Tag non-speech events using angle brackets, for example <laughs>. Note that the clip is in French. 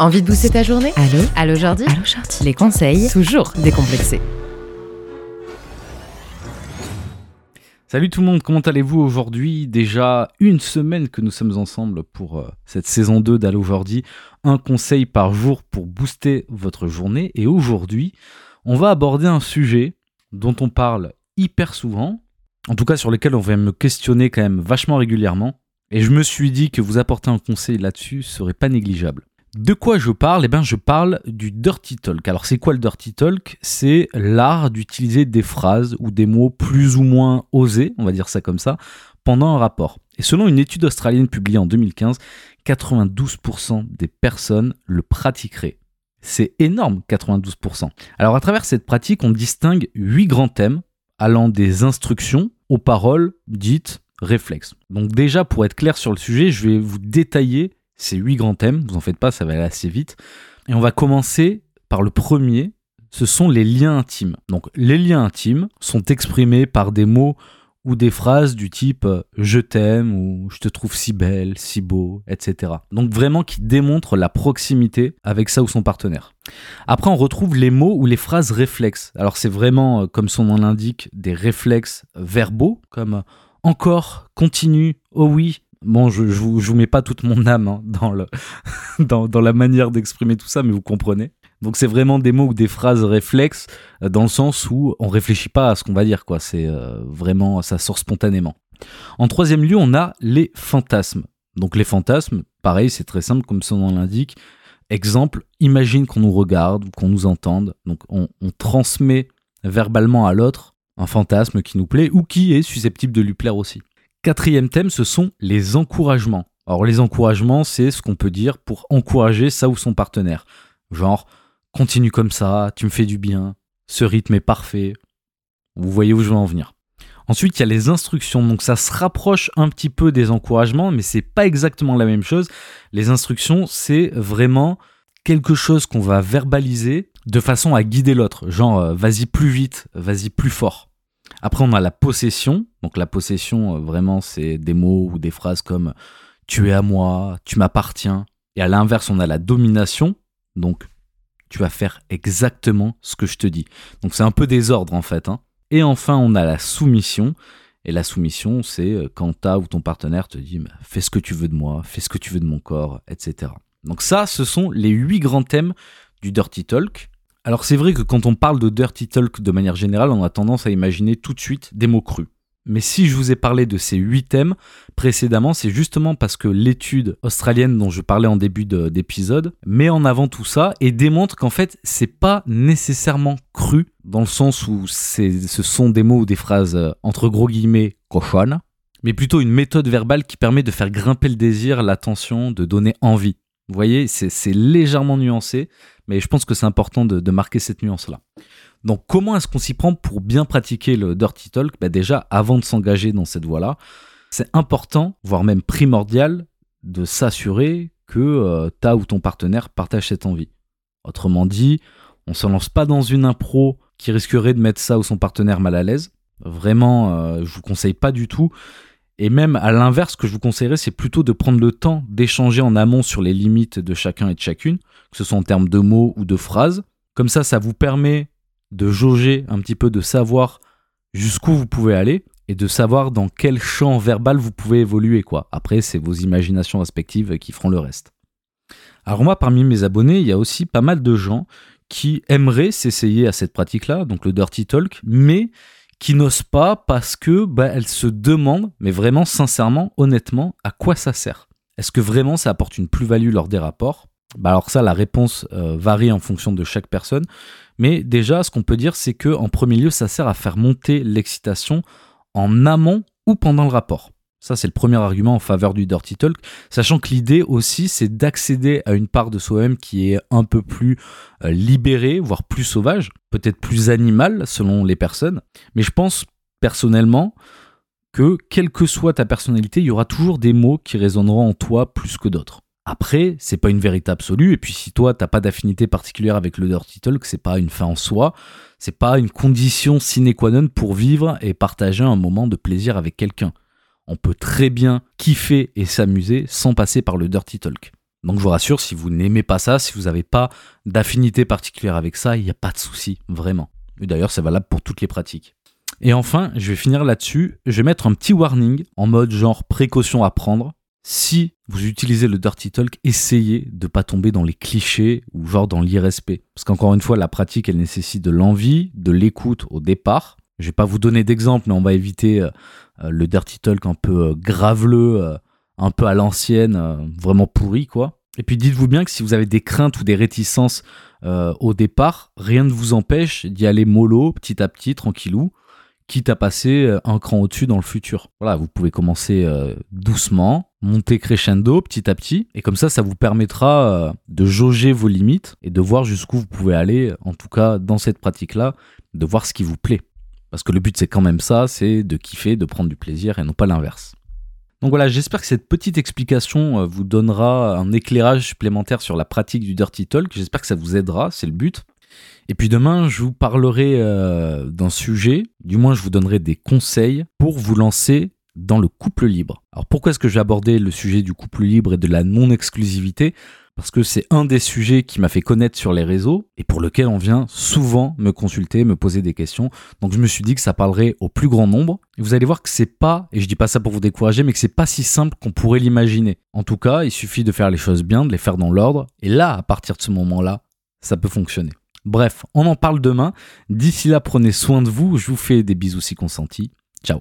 Envie de booster ta journée Allô Allô Jordi Allô Jordi Les conseils, toujours décomplexés. Salut tout le monde, comment allez-vous aujourd'hui? Déjà une semaine que nous sommes ensemble pour euh, cette saison 2 d'Allo Jordi. Un conseil par jour pour booster votre journée. Et aujourd'hui, on va aborder un sujet dont on parle hyper souvent, en tout cas sur lequel on va me questionner quand même vachement régulièrement. Et je me suis dit que vous apporter un conseil là-dessus serait pas négligeable. De quoi je parle? Eh bien, je parle du dirty talk. Alors, c'est quoi le dirty talk? C'est l'art d'utiliser des phrases ou des mots plus ou moins osés, on va dire ça comme ça, pendant un rapport. Et selon une étude australienne publiée en 2015, 92% des personnes le pratiqueraient. C'est énorme, 92%. Alors, à travers cette pratique, on distingue huit grands thèmes allant des instructions aux paroles dites réflexes. Donc déjà, pour être clair sur le sujet, je vais vous détailler ces huit grands thèmes. Vous en faites pas, ça va aller assez vite. Et on va commencer par le premier. Ce sont les liens intimes. Donc les liens intimes sont exprimés par des mots ou des phrases du type euh, je t'aime ou je te trouve si belle, si beau, etc. Donc vraiment qui démontrent la proximité avec ça ou son partenaire. Après on retrouve les mots ou les phrases réflexes. Alors c'est vraiment, euh, comme son nom l'indique, des réflexes verbaux comme euh, encore, continue, oh oui, Bon, je, je, vous, mets pas toute mon âme hein, <laughs> dans, la manière d'exprimer tout ça, mais vous comprenez. Donc c'est vraiment des mots ou des phrases réflexes euh, dans le sens où on réfléchit pas à ce qu'on va dire, quoi. C'est euh, vraiment, ça sort spontanément. En troisième lieu, on a les fantasmes. Donc les fantasmes, pareil, c'est très simple comme son nom l'indique. Exemple, imagine qu'on nous regarde ou qu'on nous entende. Donc on, on transmet verbalement à l'autre un fantasme qui nous plaît ou qui est susceptible de lui plaire aussi. Quatrième thème, ce sont les encouragements. Alors les encouragements, c'est ce qu'on peut dire pour encourager ça ou son partenaire. Genre, continue comme ça, tu me fais du bien, ce rythme est parfait. Vous voyez où je veux en venir. Ensuite, il y a les instructions. Donc ça se rapproche un petit peu des encouragements, mais c'est pas exactement la même chose. Les instructions, c'est vraiment quelque chose qu'on va verbaliser de façon à guider l'autre. Genre, euh, vas-y plus vite, vas-y plus fort. Après, on a la possession. Donc la possession, euh, vraiment, c'est des mots ou des phrases comme tu es à moi, tu m'appartiens. Et à l'inverse, on a la domination. Donc tu vas faire exactement ce que je te dis. Donc c'est un peu désordre en fait. Hein. Et enfin, on a la soumission. Et la soumission, c'est euh, quand ta ou ton partenaire te dit fais ce que tu veux de moi, fais ce que tu veux de mon corps, etc. Donc ça, ce sont les huit grands thèmes du Dirty Talk. Alors c'est vrai que quand on parle de dirty talk de manière générale, on a tendance à imaginer tout de suite des mots crus. Mais si je vous ai parlé de ces huit thèmes précédemment, c'est justement parce que l'étude australienne dont je parlais en début d'épisode met en avant tout ça et démontre qu'en fait, c'est pas nécessairement cru dans le sens où ce sont des mots ou des phrases euh, entre gros guillemets cochonnes, mais plutôt une méthode verbale qui permet de faire grimper le désir, l'attention, de donner envie. Vous voyez, c'est légèrement nuancé, mais je pense que c'est important de, marquer cette nuance-là. Donc comment est-ce qu'on s'y prend pour bien pratiquer le dirty talk? Bah Déjà, avant de s'engager dans cette voie-là, c'est important, voire même primordial, de s'assurer que euh, ta ou ton partenaire partage cette envie. Autrement dit, on ne se lance pas dans une impro qui risquerait de mettre ça ou son partenaire mal à l'aise. Vraiment, euh, je vous conseille pas du tout. Et même à l'inverse, ce que je vous conseillerais, c'est plutôt de prendre le temps d'échanger en amont sur les limites de chacun et de chacune, que ce soit en termes de mots ou de phrases. Comme ça, ça vous permet de jauger un petit peu, de savoir jusqu'où vous pouvez aller et de savoir dans quel champ verbal vous pouvez évoluer. Après, c'est vos imaginations respectives qui feront le reste. Alors moi, parmi mes abonnés, il y a aussi pas mal de gens qui aimeraient s'essayer à cette pratique-là, donc le dirty talk, mais qui n'osent pas parce que bah, elles se demandent, mais vraiment sincèrement, honnêtement, à quoi ça sert? Est-ce que vraiment ça apporte une plus-value lors des rapports? Bah alors ça, la réponse euh, varie en fonction de chaque personne. Mais déjà, ce qu'on peut dire, c'est que en premier lieu, ça sert à faire monter l'excitation en amont ou pendant le rapport. Ça, c'est le premier argument en faveur du dirty talk, sachant que l'idée aussi, c'est d'accéder à une part de soi-même qui est un peu plus euh, libérée, voire plus sauvage, peut-être plus animale selon les personnes. Mais je pense personnellement que, quelle que soit ta personnalité, il y aura toujours des mots qui résonneront en toi plus que d'autres. Après, c'est pas une vérité absolue, et puis si toi t'as pas d'affinité particulière avec le dirty talk, c'est pas une fin en soi, c'est pas une condition sine qua non pour vivre et partager un moment de plaisir avec quelqu'un on peut très bien kiffer et s'amuser sans passer par le dirty talk. Donc je vous rassure, si vous n'aimez pas ça, si vous n'avez pas d'affinité particulière avec ça, il n'y a pas de souci, vraiment. Et d'ailleurs, c'est valable pour toutes les pratiques. Et enfin, je vais finir là-dessus. Je vais mettre un petit warning en mode genre précaution à prendre. Si vous utilisez le Dirty Talk, essayez de pas tomber dans les clichés ou genre dans l'irrespect. Parce qu'encore une fois, la pratique, elle nécessite de l'envie, de l'écoute au départ. Je vais pas vous donner d'exemple, mais on va éviter euh, euh, le Dirty Talk un peu euh, graveleux, un peu à l'ancienne, vraiment pourri, quoi. Et puis dites-vous bien que si vous avez des craintes ou des réticences au départ, rien ne vous empêche d'y aller mollo, petit à petit, tranquillou quitte à passer un cran au-dessus dans le futur. Voilà, vous pouvez commencer doucement, monter crescendo petit à petit, et comme ça, ça vous permettra de jauger vos limites et de voir jusqu'où vous pouvez aller, en tout cas dans cette pratique-là, de voir ce qui vous plaît. Parce que le but, c'est quand même ça, c'est de kiffer, de prendre du plaisir et non pas l'inverse. Donc voilà, j'espère que cette petite explication vous donnera un éclairage supplémentaire sur la pratique du Dirty Talk. J'espère que ça vous aidera, c'est le but. Et puis demain, je vous parlerai euh, d'un sujet, du moins je vous donnerai des conseils pour vous lancer dans le couple libre. Alors pourquoi est-ce que j'ai abordé le sujet du couple libre et de la non-exclusivité? Parce que c'est un des sujets qui m'a fait connaître sur les réseaux et pour lequel on vient souvent me consulter, me poser des questions. Donc je me suis dit que ça parlerait au plus grand nombre. Et vous allez voir que c'est pas, et je dis pas ça pour vous décourager, mais que c'est pas si simple qu'on pourrait l'imaginer. En tout cas, il suffit de faire les choses bien, de les faire dans l'ordre. Et là, à partir de ce moment-là, ça peut fonctionner. Bref, on en parle demain. D'ici là, prenez soin de vous. Je vous fais des bisous si consentis. Ciao